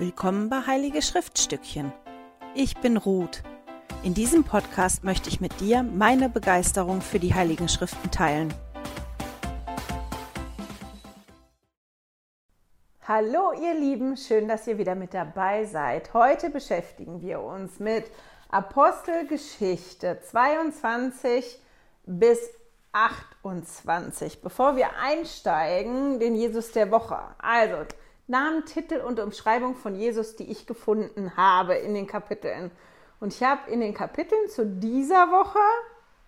Willkommen bei Heilige Schriftstückchen. Ich bin Ruth. In diesem Podcast möchte ich mit dir meine Begeisterung für die Heiligen Schriften teilen. Hallo ihr Lieben, schön, dass ihr wieder mit dabei seid. Heute beschäftigen wir uns mit Apostelgeschichte 22 bis 28. Bevor wir einsteigen, den Jesus der Woche. Also, Namen, Titel und Umschreibung von Jesus, die ich gefunden habe in den Kapiteln. Und ich habe in den Kapiteln zu dieser Woche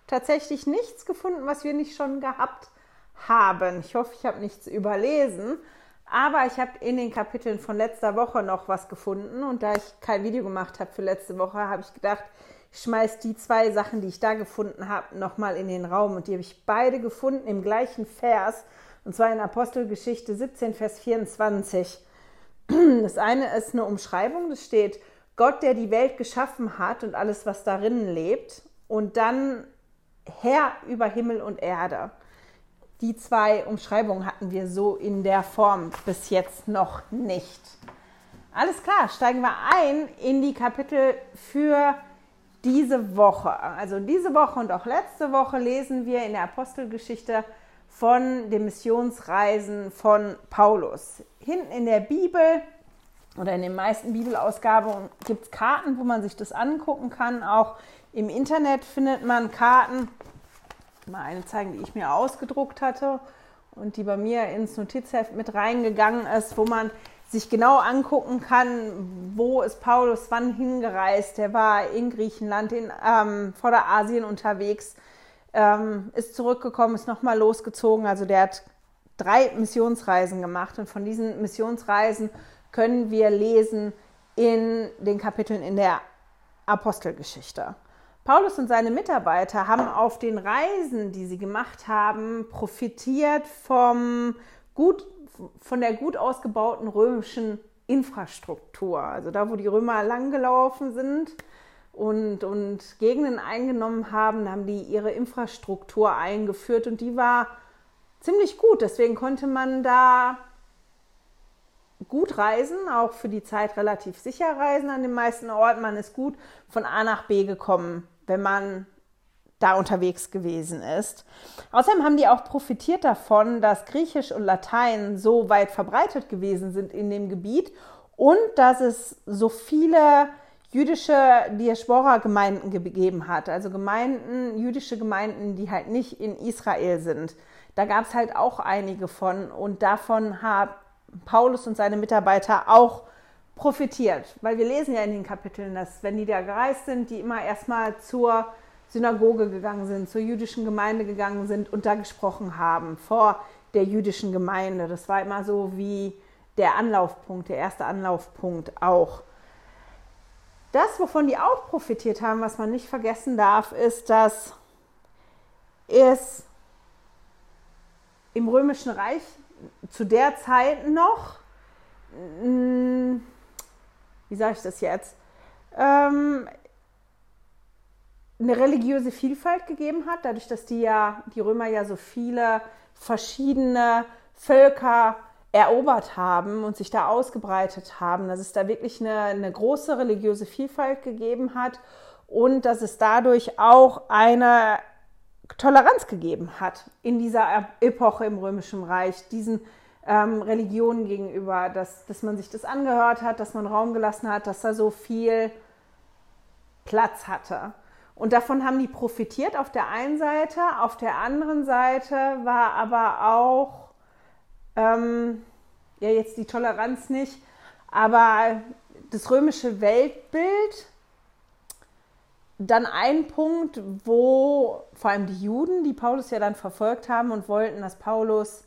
tatsächlich nichts gefunden, was wir nicht schon gehabt haben. Ich hoffe, ich habe nichts überlesen. Aber ich habe in den Kapiteln von letzter Woche noch was gefunden. Und da ich kein Video gemacht habe für letzte Woche, habe ich gedacht, ich schmeiße die zwei Sachen, die ich da gefunden habe, nochmal in den Raum. Und die habe ich beide gefunden im gleichen Vers. Und zwar in Apostelgeschichte 17, Vers 24. Das eine ist eine Umschreibung, das steht Gott, der die Welt geschaffen hat und alles, was darin lebt. Und dann Herr über Himmel und Erde. Die zwei Umschreibungen hatten wir so in der Form bis jetzt noch nicht. Alles klar, steigen wir ein in die Kapitel für diese Woche. Also diese Woche und auch letzte Woche lesen wir in der Apostelgeschichte von den Missionsreisen von Paulus. Hinten in der Bibel oder in den meisten Bibelausgaben gibt es Karten, wo man sich das angucken kann. Auch im Internet findet man Karten. Mal eine zeigen, die ich mir ausgedruckt hatte und die bei mir ins Notizheft mit reingegangen ist, wo man sich genau angucken kann, wo ist Paulus wann hingereist. Der war in Griechenland, in ähm, Vorderasien unterwegs ähm, ist zurückgekommen, ist nochmal losgezogen. Also der hat drei Missionsreisen gemacht und von diesen Missionsreisen können wir lesen in den Kapiteln in der Apostelgeschichte. Paulus und seine Mitarbeiter haben auf den Reisen, die sie gemacht haben, profitiert vom gut, von der gut ausgebauten römischen Infrastruktur. Also da, wo die Römer langgelaufen sind, und, und Gegenden eingenommen haben, haben die ihre Infrastruktur eingeführt und die war ziemlich gut. Deswegen konnte man da gut reisen, auch für die Zeit relativ sicher reisen an den meisten Orten. Man ist gut von A nach B gekommen, wenn man da unterwegs gewesen ist. Außerdem haben die auch profitiert davon, dass Griechisch und Latein so weit verbreitet gewesen sind in dem Gebiet und dass es so viele jüdische Diaspora-Gemeinden gegeben hat, also Gemeinden, jüdische Gemeinden, die halt nicht in Israel sind. Da gab es halt auch einige von und davon haben Paulus und seine Mitarbeiter auch profitiert, weil wir lesen ja in den Kapiteln, dass wenn die da gereist sind, die immer erstmal zur Synagoge gegangen sind, zur jüdischen Gemeinde gegangen sind und da gesprochen haben vor der jüdischen Gemeinde. Das war immer so wie der Anlaufpunkt, der erste Anlaufpunkt auch. Das, wovon die auch profitiert haben, was man nicht vergessen darf, ist, dass es im Römischen Reich zu der Zeit noch, mm, wie sage ich das jetzt, ähm, eine religiöse Vielfalt gegeben hat, dadurch, dass die ja, die Römer ja so viele verschiedene Völker erobert haben und sich da ausgebreitet haben, dass es da wirklich eine, eine große religiöse Vielfalt gegeben hat und dass es dadurch auch eine Toleranz gegeben hat in dieser Epoche im Römischen Reich, diesen ähm, Religionen gegenüber, dass, dass man sich das angehört hat, dass man Raum gelassen hat, dass da so viel Platz hatte. Und davon haben die profitiert auf der einen Seite, auf der anderen Seite war aber auch ähm, ja, jetzt die Toleranz nicht, aber das römische Weltbild, dann ein Punkt, wo vor allem die Juden, die Paulus ja dann verfolgt haben und wollten, dass Paulus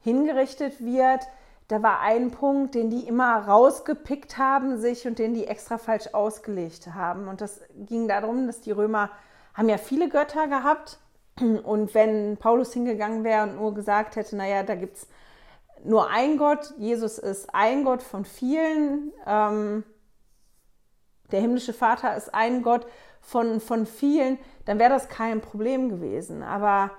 hingerichtet wird, da war ein Punkt, den die immer rausgepickt haben sich und den die extra falsch ausgelegt haben. Und das ging darum, dass die Römer haben ja viele Götter gehabt. Und wenn Paulus hingegangen wäre und nur gesagt hätte, naja, da gibt es nur ein Gott, Jesus ist ein Gott von vielen, ähm, der himmlische Vater ist ein Gott von, von vielen, dann wäre das kein Problem gewesen. Aber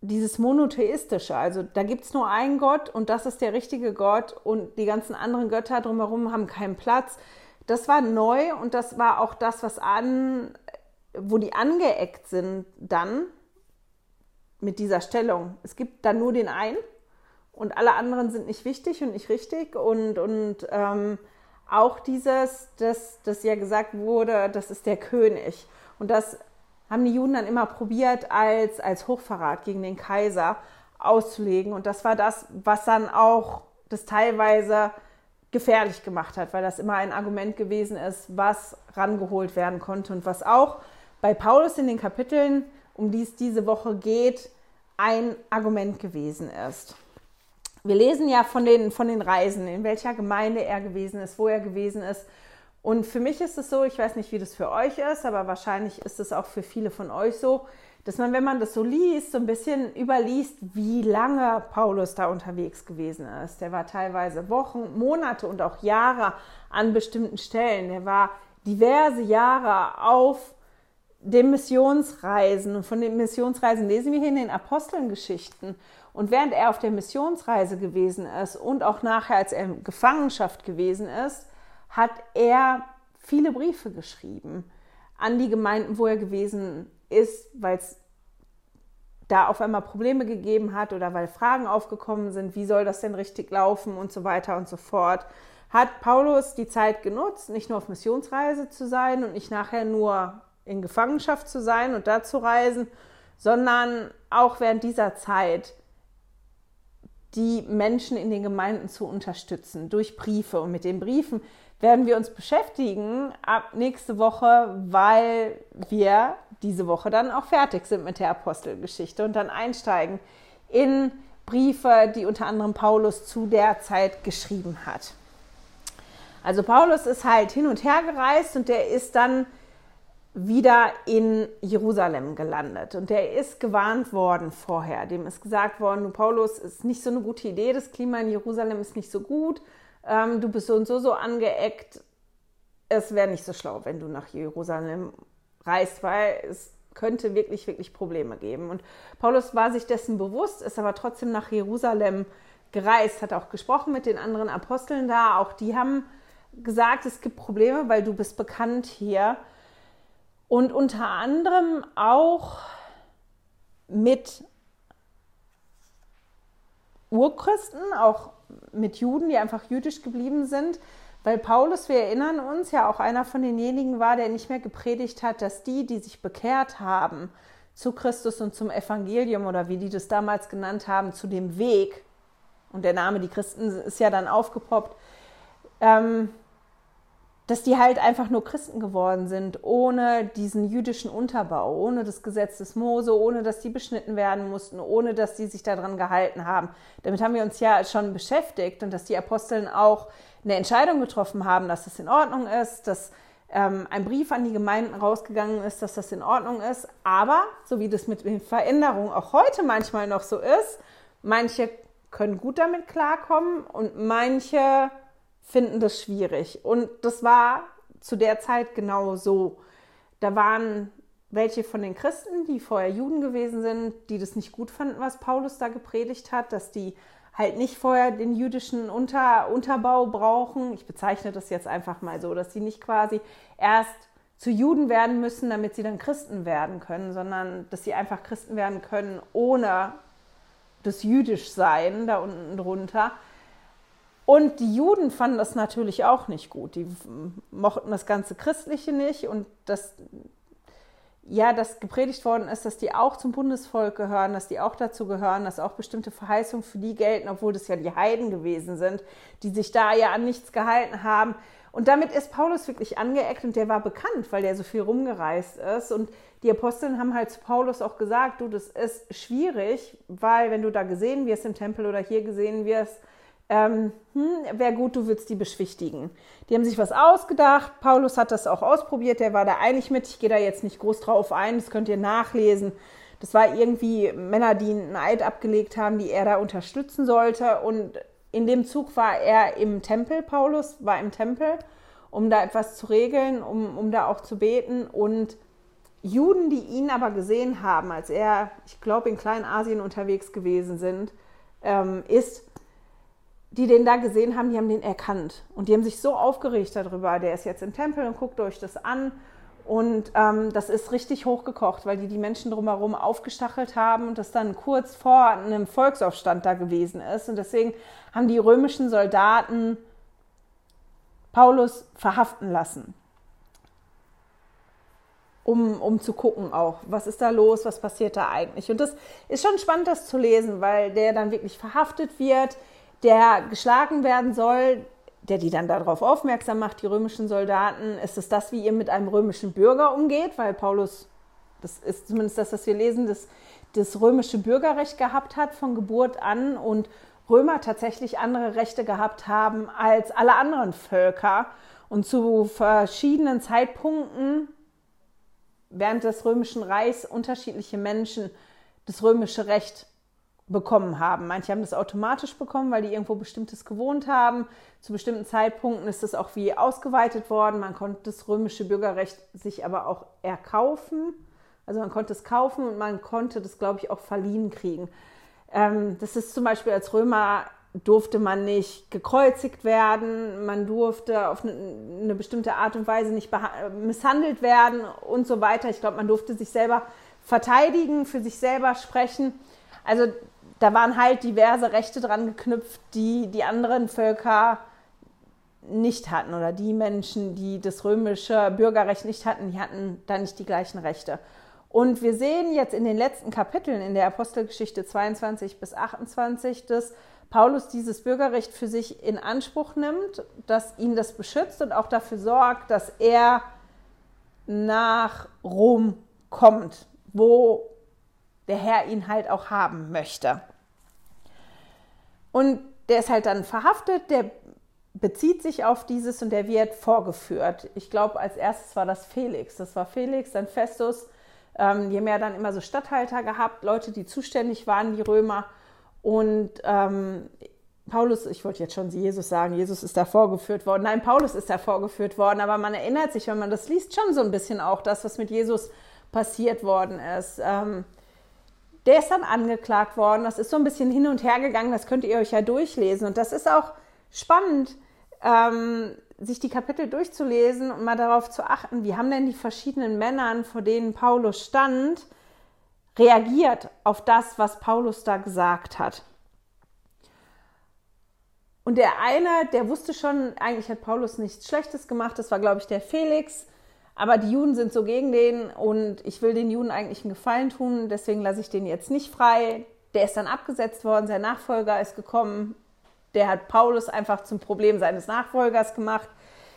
dieses monotheistische, also da gibt es nur einen Gott und das ist der richtige Gott und die ganzen anderen Götter drumherum haben keinen Platz. Das war neu und das war auch das, was an, wo die angeeckt sind dann mit dieser Stellung. Es gibt dann nur den einen und alle anderen sind nicht wichtig und nicht richtig und, und ähm, auch dieses, dass das ja gesagt wurde, das ist der König. Und das haben die Juden dann immer probiert, als, als Hochverrat gegen den Kaiser auszulegen. Und das war das, was dann auch das teilweise gefährlich gemacht hat, weil das immer ein Argument gewesen ist, was rangeholt werden konnte und was auch bei Paulus in den Kapiteln, um die es diese Woche geht, ein Argument gewesen ist. Wir lesen ja von den, von den Reisen, in welcher Gemeinde er gewesen ist, wo er gewesen ist. Und für mich ist es so, ich weiß nicht, wie das für euch ist, aber wahrscheinlich ist es auch für viele von euch so, dass man, wenn man das so liest, so ein bisschen überliest, wie lange Paulus da unterwegs gewesen ist. Der war teilweise Wochen, Monate und auch Jahre an bestimmten Stellen. Der war diverse Jahre auf den Missionsreisen. Und von den Missionsreisen lesen wir hier in den Apostelgeschichten. Und während er auf der Missionsreise gewesen ist und auch nachher, als er in Gefangenschaft gewesen ist, hat er viele Briefe geschrieben an die Gemeinden, wo er gewesen ist, weil es da auf einmal Probleme gegeben hat oder weil Fragen aufgekommen sind, wie soll das denn richtig laufen und so weiter und so fort, hat Paulus die Zeit genutzt, nicht nur auf Missionsreise zu sein und nicht nachher nur in Gefangenschaft zu sein und da zu reisen, sondern auch während dieser Zeit die Menschen in den Gemeinden zu unterstützen durch Briefe. Und mit den Briefen werden wir uns beschäftigen ab nächste Woche, weil wir diese Woche dann auch fertig sind mit der Apostelgeschichte und dann einsteigen in Briefe, die unter anderem Paulus zu der Zeit geschrieben hat. Also Paulus ist halt hin und her gereist und der ist dann wieder in Jerusalem gelandet. Und der ist gewarnt worden vorher. Dem ist gesagt worden, Paulus, ist nicht so eine gute Idee, das Klima in Jerusalem ist nicht so gut, ähm, du bist so und so so angeeckt. Es wäre nicht so schlau, wenn du nach Jerusalem reist, weil es könnte wirklich, wirklich Probleme geben. Und Paulus war sich dessen bewusst, ist aber trotzdem nach Jerusalem gereist, hat auch gesprochen mit den anderen Aposteln da. Auch die haben gesagt, es gibt Probleme, weil du bist bekannt hier und unter anderem auch mit Urchristen, auch mit Juden, die einfach jüdisch geblieben sind, weil Paulus, wir erinnern uns, ja auch einer von denjenigen war, der nicht mehr gepredigt hat, dass die, die sich bekehrt haben zu Christus und zum Evangelium oder wie die das damals genannt haben, zu dem Weg, und der Name die Christen ist ja dann aufgepoppt, ähm, dass die halt einfach nur Christen geworden sind, ohne diesen jüdischen Unterbau, ohne das Gesetz des Mose, ohne dass die beschnitten werden mussten, ohne dass die sich daran gehalten haben. Damit haben wir uns ja schon beschäftigt und dass die Aposteln auch eine Entscheidung getroffen haben, dass das in Ordnung ist, dass ähm, ein Brief an die Gemeinden rausgegangen ist, dass das in Ordnung ist. Aber, so wie das mit den Veränderungen auch heute manchmal noch so ist, manche können gut damit klarkommen und manche finden das schwierig. Und das war zu der Zeit genau so. Da waren welche von den Christen, die vorher Juden gewesen sind, die das nicht gut fanden, was Paulus da gepredigt hat, dass die halt nicht vorher den jüdischen Unter, Unterbau brauchen. Ich bezeichne das jetzt einfach mal so, dass sie nicht quasi erst zu Juden werden müssen, damit sie dann Christen werden können, sondern dass sie einfach Christen werden können ohne das Jüdischsein da unten drunter. Und die Juden fanden das natürlich auch nicht gut. Die mochten das ganze Christliche nicht und das, ja, das gepredigt worden ist, dass die auch zum Bundesvolk gehören, dass die auch dazu gehören, dass auch bestimmte Verheißungen für die gelten, obwohl das ja die Heiden gewesen sind, die sich da ja an nichts gehalten haben. Und damit ist Paulus wirklich angeeckt und der war bekannt, weil der so viel rumgereist ist. Und die Aposteln haben halt zu Paulus auch gesagt, du, das ist schwierig, weil wenn du da gesehen wirst im Tempel oder hier gesehen wirst, ähm, hm, wäre gut, du würdest die beschwichtigen. Die haben sich was ausgedacht. Paulus hat das auch ausprobiert, der war da einig mit. Ich gehe da jetzt nicht groß drauf ein, das könnt ihr nachlesen. Das war irgendwie Männer, die einen Eid abgelegt haben, die er da unterstützen sollte. Und in dem Zug war er im Tempel, Paulus war im Tempel, um da etwas zu regeln, um, um da auch zu beten. Und Juden, die ihn aber gesehen haben, als er, ich glaube, in Kleinasien unterwegs gewesen sind, ähm, ist, die den da gesehen haben, die haben den erkannt. Und die haben sich so aufgeregt darüber. Der ist jetzt im Tempel und guckt euch das an. Und ähm, das ist richtig hochgekocht, weil die die Menschen drumherum aufgestachelt haben und das dann kurz vor einem Volksaufstand da gewesen ist. Und deswegen haben die römischen Soldaten Paulus verhaften lassen um, um zu gucken auch, was ist da los, was passiert da eigentlich. Und das ist schon spannend, das zu lesen, weil der dann wirklich verhaftet wird, der geschlagen werden soll, der die dann darauf aufmerksam macht, die römischen Soldaten. Ist es das, wie ihr mit einem römischen Bürger umgeht? Weil Paulus, das ist zumindest das, was wir lesen, das, das römische Bürgerrecht gehabt hat von Geburt an und Römer tatsächlich andere Rechte gehabt haben als alle anderen Völker und zu verschiedenen Zeitpunkten während des Römischen Reichs unterschiedliche Menschen das römische Recht bekommen haben. Manche haben das automatisch bekommen, weil die irgendwo bestimmtes gewohnt haben. Zu bestimmten Zeitpunkten ist das auch wie ausgeweitet worden. Man konnte das römische Bürgerrecht sich aber auch erkaufen. Also man konnte es kaufen und man konnte das, glaube ich, auch verliehen kriegen. Ähm, das ist zum Beispiel als Römer durfte man nicht gekreuzigt werden, man durfte auf eine, bestimmte Art und Weise nicht misshandelt werden und so weiter. Ich glaube, man durfte sich selber verteidigen, für sich selber sprechen. Also da waren halt diverse Rechte dran geknüpft, die die anderen Völker nicht hatten oder die Menschen, die das römische Bürgerrecht nicht hatten, die hatten da nicht die gleichen Rechte. Und wir sehen jetzt in den letzten Kapiteln in der Apostelgeschichte 22 bis 28, dass Paulus dieses Bürgerrecht für sich in Anspruch nimmt, dass ihn das beschützt und auch dafür sorgt, dass er nach Rom kommt, wo der Herr ihn halt auch haben möchte. Und der ist halt dann verhaftet, der bezieht sich auf dieses und der wird vorgeführt. Ich glaube, als erstes war das Felix. Das war Felix, dann Festus. Ähm, die haben ja dann immer so Statthalter gehabt, Leute, die zuständig waren, die Römer. Und ähm, Paulus, ich wollte jetzt schon Jesus sagen, Jesus ist da vorgeführt worden. Nein, Paulus ist da vorgeführt worden, aber man erinnert sich, wenn man das liest, schon so ein bisschen auch das, was mit Jesus passiert worden ist. Ähm, der ist dann angeklagt worden. Das ist so ein bisschen hin und her gegangen. Das könnt ihr euch ja durchlesen. Und das ist auch spannend, ähm, sich die Kapitel durchzulesen und mal darauf zu achten, wie haben denn die verschiedenen Männern, vor denen Paulus stand, reagiert auf das, was Paulus da gesagt hat. Und der eine, der wusste schon, eigentlich hat Paulus nichts Schlechtes gemacht, das war, glaube ich, der Felix. Aber die Juden sind so gegen den und ich will den Juden eigentlich einen Gefallen tun, deswegen lasse ich den jetzt nicht frei. Der ist dann abgesetzt worden, sein Nachfolger ist gekommen. Der hat Paulus einfach zum Problem seines Nachfolgers gemacht.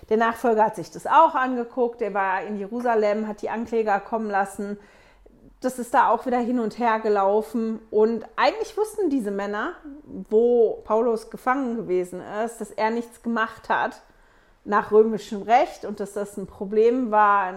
Der Nachfolger hat sich das auch angeguckt, der war in Jerusalem, hat die Ankläger kommen lassen das ist da auch wieder hin und her gelaufen. Und eigentlich wussten diese Männer, wo Paulus gefangen gewesen ist, dass er nichts gemacht hat nach römischem Recht und dass das ein Problem war,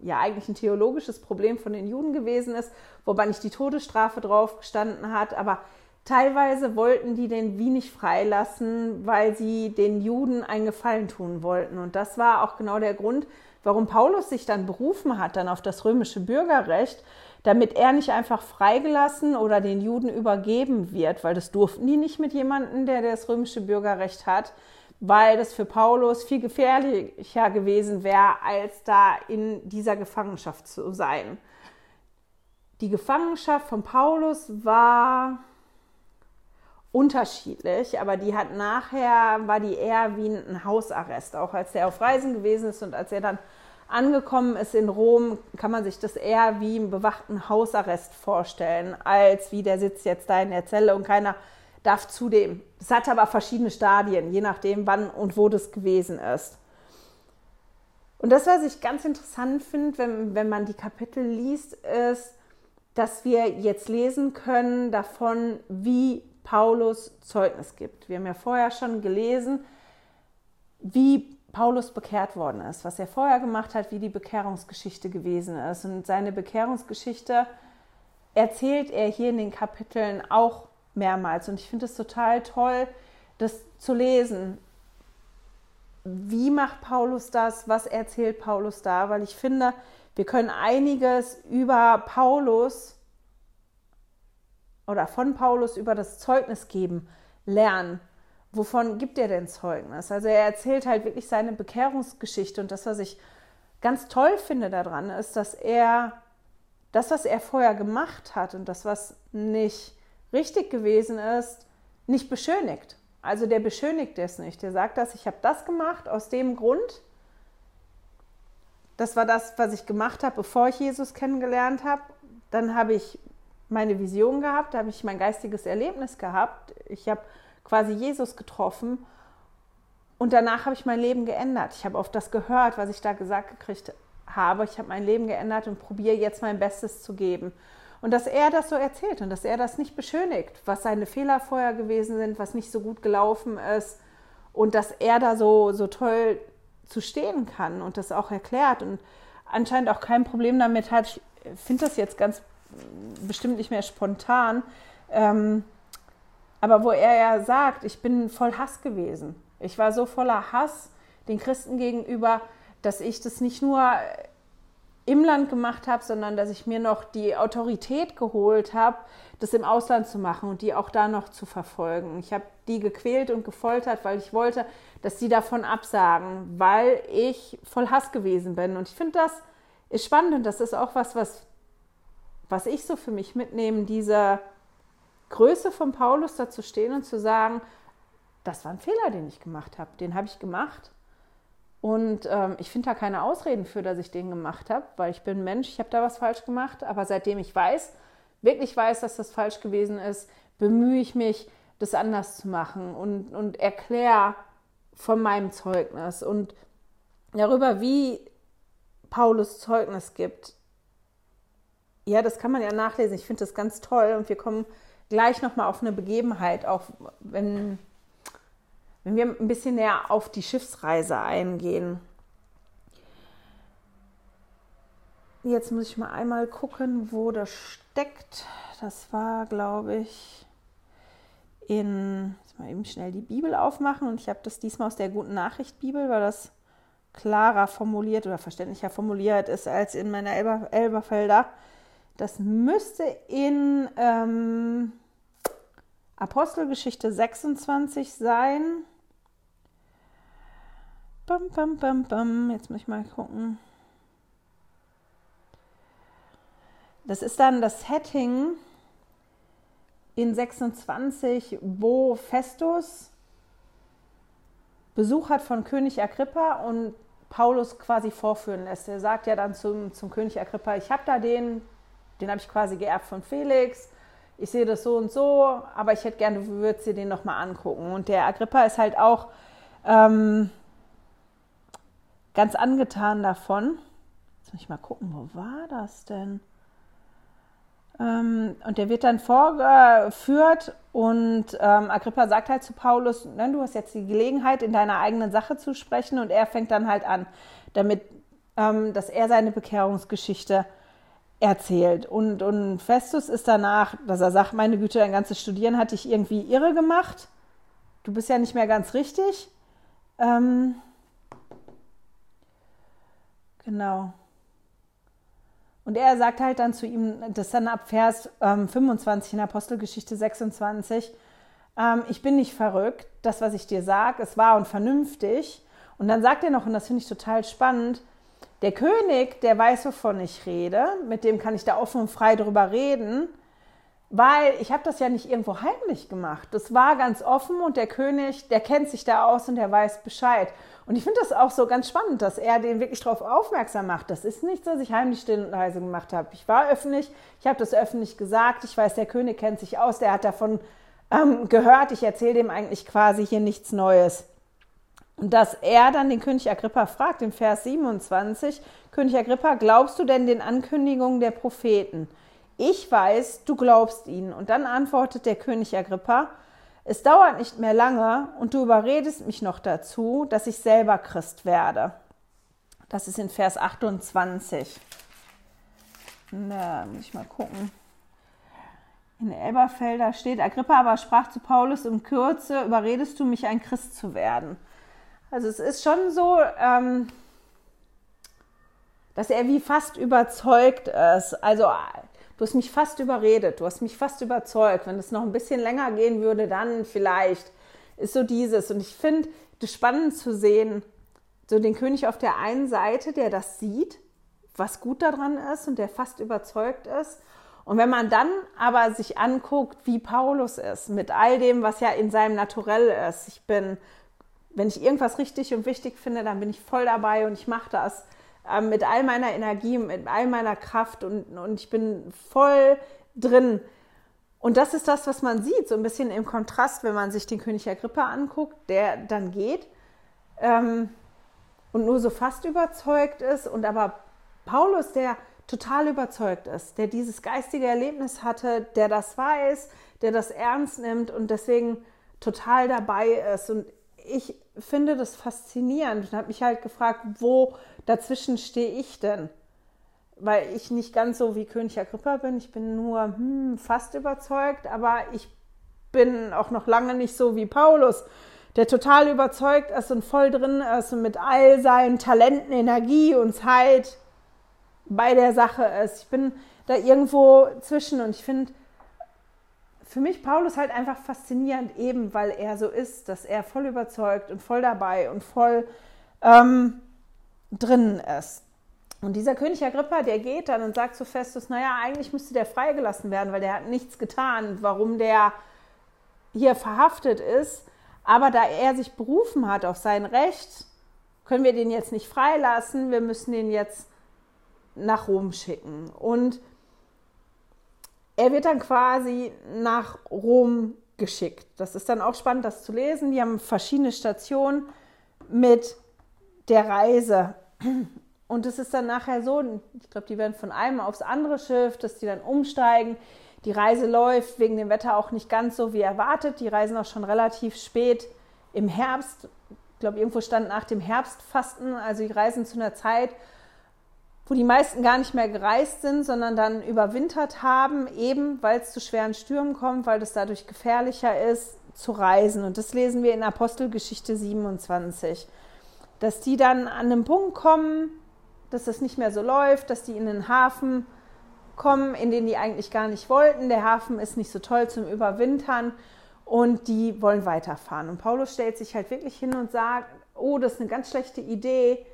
ja eigentlich ein theologisches Problem von den Juden gewesen ist, wobei nicht die Todesstrafe drauf gestanden hat, aber teilweise wollten die den wie nicht freilassen, weil sie den Juden einen Gefallen tun wollten. Und das war auch genau der Grund, warum Paulus sich dann berufen hat, dann auf das römische Bürgerrecht, damit er nicht einfach freigelassen oder den Juden übergeben wird, weil das durften die nicht mit jemandem, der das römische Bürgerrecht hat, weil das für Paulus viel gefährlicher gewesen wäre, als da in dieser Gefangenschaft zu sein. Die Gefangenschaft von Paulus war unterschiedlich, aber die hat nachher, war die eher wie ein Hausarrest. Auch als er auf Reisen gewesen ist und als er dann angekommen ist in Rom, kann man sich das eher wie einen bewachten Hausarrest vorstellen, als wie der sitzt jetzt da in der Zelle und keiner darf zudem. Das hat aber verschiedene Stadien, je nachdem, wann und wo das gewesen ist. Und das, was ich ganz interessant finde, wenn, wenn man die Kapitel liest, ist, dass wir jetzt lesen können davon, wie Paulus Zeugnis gibt. Wir haben ja vorher schon gelesen, wie Paulus bekehrt worden ist, was er vorher gemacht hat, wie die Bekehrungsgeschichte gewesen ist. Und seine Bekehrungsgeschichte erzählt er hier in den Kapiteln auch mehrmals. Und ich finde es total toll, das zu lesen. wie macht Paulus das, was erzählt Paulus da, weil ich finde, wir können einiges über Paulus oder von Paulus über das Zeugnis geben lernen. Wovon gibt er denn Zeugnis? Also er erzählt halt wirklich seine Bekehrungsgeschichte und das, was ich ganz toll finde daran, ist, dass er das, was er vorher gemacht hat und das, was nicht richtig gewesen ist, nicht beschönigt. Also der beschönigt es nicht. Der sagt das, ich habe das gemacht aus dem Grund. Das war das, was ich gemacht habe, bevor ich Jesus kennengelernt habe. Dann habe ich meine Vision gehabt, da habe ich mein geistiges Erlebnis gehabt. Ich habe quasi Jesus getroffen und danach habe ich mein Leben geändert. Ich habe auf das gehört, was ich da gesagt gekriegt habe. Ich habe mein Leben geändert und probiere jetzt mein Bestes zu geben. Und dass er das so erzählt und dass er das nicht beschönigt, was seine Fehler vorher gewesen sind, was nicht so gut gelaufen ist und dass er da so, so toll zu stehen kann und das auch erklärt und anscheinend auch kein Problem damit hat. Ich finde das jetzt ganz bestimmt nicht mehr spontan. Ähm, aber wo er ja sagt, ich bin voll Hass gewesen. Ich war so voller Hass den Christen gegenüber, dass ich das nicht nur im Land gemacht habe, sondern dass ich mir noch die Autorität geholt habe, das im Ausland zu machen und die auch da noch zu verfolgen. Ich habe die gequält und gefoltert, weil ich wollte, dass die davon absagen, weil ich voll Hass gewesen bin. Und ich finde, das ist spannend und das ist auch was, was, was ich so für mich mitnehme, diese Größe von Paulus da zu stehen und zu sagen, das war ein Fehler, den ich gemacht habe. Den habe ich gemacht und ähm, ich finde da keine Ausreden für, dass ich den gemacht habe, weil ich bin Mensch, ich habe da was falsch gemacht. Aber seitdem ich weiß, wirklich weiß, dass das falsch gewesen ist, bemühe ich mich, das anders zu machen und, und erkläre von meinem Zeugnis und darüber, wie Paulus Zeugnis gibt. Ja, das kann man ja nachlesen. Ich finde das ganz toll und wir kommen gleich nochmal auf eine Begebenheit, auch wenn wenn wir ein bisschen näher auf die Schiffsreise eingehen. Jetzt muss ich mal einmal gucken, wo das steckt. Das war, glaube ich, in, jetzt mal eben schnell die Bibel aufmachen und ich habe das diesmal aus der guten Nachricht Bibel, weil das klarer formuliert oder verständlicher formuliert ist als in meiner Elber, Elberfelder. Das müsste in ähm, Apostelgeschichte 26 sein. Bam, bam, bam, bam. Jetzt muss ich mal gucken. Das ist dann das Setting in 26, wo Festus Besuch hat von König Agrippa und Paulus quasi vorführen lässt. Er sagt ja dann zum, zum König Agrippa, ich habe da den, den habe ich quasi geerbt von Felix. Ich sehe das so und so, aber ich hätte gerne, du würdest dir den nochmal angucken. Und der Agrippa ist halt auch ähm, ganz angetan davon. Jetzt muss ich mal gucken, wo war das denn? Ähm, und der wird dann vorgeführt und ähm, Agrippa sagt halt zu Paulus, ne, du hast jetzt die Gelegenheit, in deiner eigenen Sache zu sprechen und er fängt dann halt an, damit, ähm, dass er seine Bekehrungsgeschichte erzählt. Und, und Festus ist danach, dass er sagt, meine Güte, dein ganzes Studieren hat dich irgendwie irre gemacht. Du bist ja nicht mehr ganz richtig. Ähm, Genau. Und er sagt halt dann zu ihm, das dann ab Vers ähm, 25 in Apostelgeschichte 26, ähm, ich bin nicht verrückt, das, was ich dir sage, ist wahr und vernünftig. Und dann sagt er noch, und das finde ich total spannend, der König, der weiß, wovon ich rede, mit dem kann ich da offen und frei drüber reden, weil ich habe das ja nicht irgendwo heimlich gemacht. Das war ganz offen und der König, der kennt sich da aus und der weiß Bescheid. Und ich finde das auch so ganz spannend, dass er den wirklich darauf aufmerksam macht. Das ist nichts, was ich heimlich still und leise gemacht habe. Ich war öffentlich, ich habe das öffentlich gesagt. Ich weiß, der König kennt sich aus, der hat davon ähm, gehört. Ich erzähle dem eigentlich quasi hier nichts Neues. Und dass er dann den König Agrippa fragt, im Vers 27, König Agrippa, glaubst du denn den Ankündigungen der Propheten? Ich weiß, du glaubst ihnen. Und dann antwortet der König Agrippa, es dauert nicht mehr lange und du überredest mich noch dazu, dass ich selber Christ werde. Das ist in Vers 28. Na, muss ich mal gucken. In Elberfelder steht, Agrippa aber sprach zu Paulus, in Kürze überredest du mich, ein Christ zu werden. Also es ist schon so, ähm, dass er wie fast überzeugt ist. Also du hast mich fast überredet, du hast mich fast überzeugt. Wenn es noch ein bisschen länger gehen würde, dann vielleicht ist so dieses. Und ich finde das spannend zu sehen, so den König auf der einen Seite, der das sieht, was gut daran ist und der fast überzeugt ist. Und wenn man dann aber sich anguckt, wie Paulus ist, mit all dem, was ja in seinem Naturell ist, ich bin, wenn ich irgendwas richtig und wichtig finde, dann bin ich voll dabei und ich mache das mit all meiner Energie, mit all meiner Kraft und, und ich bin voll drin. Und das ist das, was man sieht, so ein bisschen im Kontrast, wenn man sich den König Agrippa anguckt, der dann geht ähm, und nur so fast überzeugt ist und aber Paulus, der total überzeugt ist, der dieses geistige Erlebnis hatte, der das weiß, der das ernst nimmt und deswegen total dabei ist. Und ich finde das faszinierend und habe mich halt gefragt, wo dazwischen stehe ich denn? Weil ich nicht ganz so wie König Agrippa bin. Ich bin nur hm, fast überzeugt, aber ich bin auch noch lange nicht so wie Paulus, der total überzeugt ist und voll drin ist und mit all seinen Talenten, Energie und Zeit bei der Sache ist. Ich bin da irgendwo zwischen und ich finde für mich Paulus halt einfach faszinierend, eben weil er so ist, dass er voll überzeugt und voll dabei und voll ähm, drin ist. Und dieser König Agrippa, der geht dann und sagt zu Festus, naja, eigentlich müsste der freigelassen werden, weil der hat nichts getan, warum der hier verhaftet ist. Aber da er sich berufen hat auf sein Recht, können wir den jetzt nicht freilassen, wir müssen den jetzt nach Rom schicken. Und er wird dann quasi nach Rom geschickt. Das ist dann auch spannend, das zu lesen. Die haben verschiedene Stationen mit der Reise. Und es ist dann nachher so, ich glaube, die werden von einem aufs andere Schiff, dass die dann umsteigen. Die Reise läuft wegen dem Wetter auch nicht ganz so wie erwartet. Die reisen auch schon relativ spät im Herbst. Ich glaube, irgendwo stand nach dem Herbstfasten. Also die reisen zu einer Zeit, wo die meisten gar nicht mehr gereist sind, sondern dann überwintert haben, eben weil es zu schweren Stürmen kommt, weil es dadurch gefährlicher ist, zu reisen. Und das lesen wir in Apostelgeschichte 27. Dass die dann an einen Punkt kommen, dass das nicht mehr so läuft, dass die in den Hafen kommen, in den die eigentlich gar nicht wollten. Der Hafen ist nicht so toll zum Überwintern und die wollen weiterfahren. Und Paulus stellt sich halt wirklich hin und sagt, oh, das ist eine ganz schlechte Idee,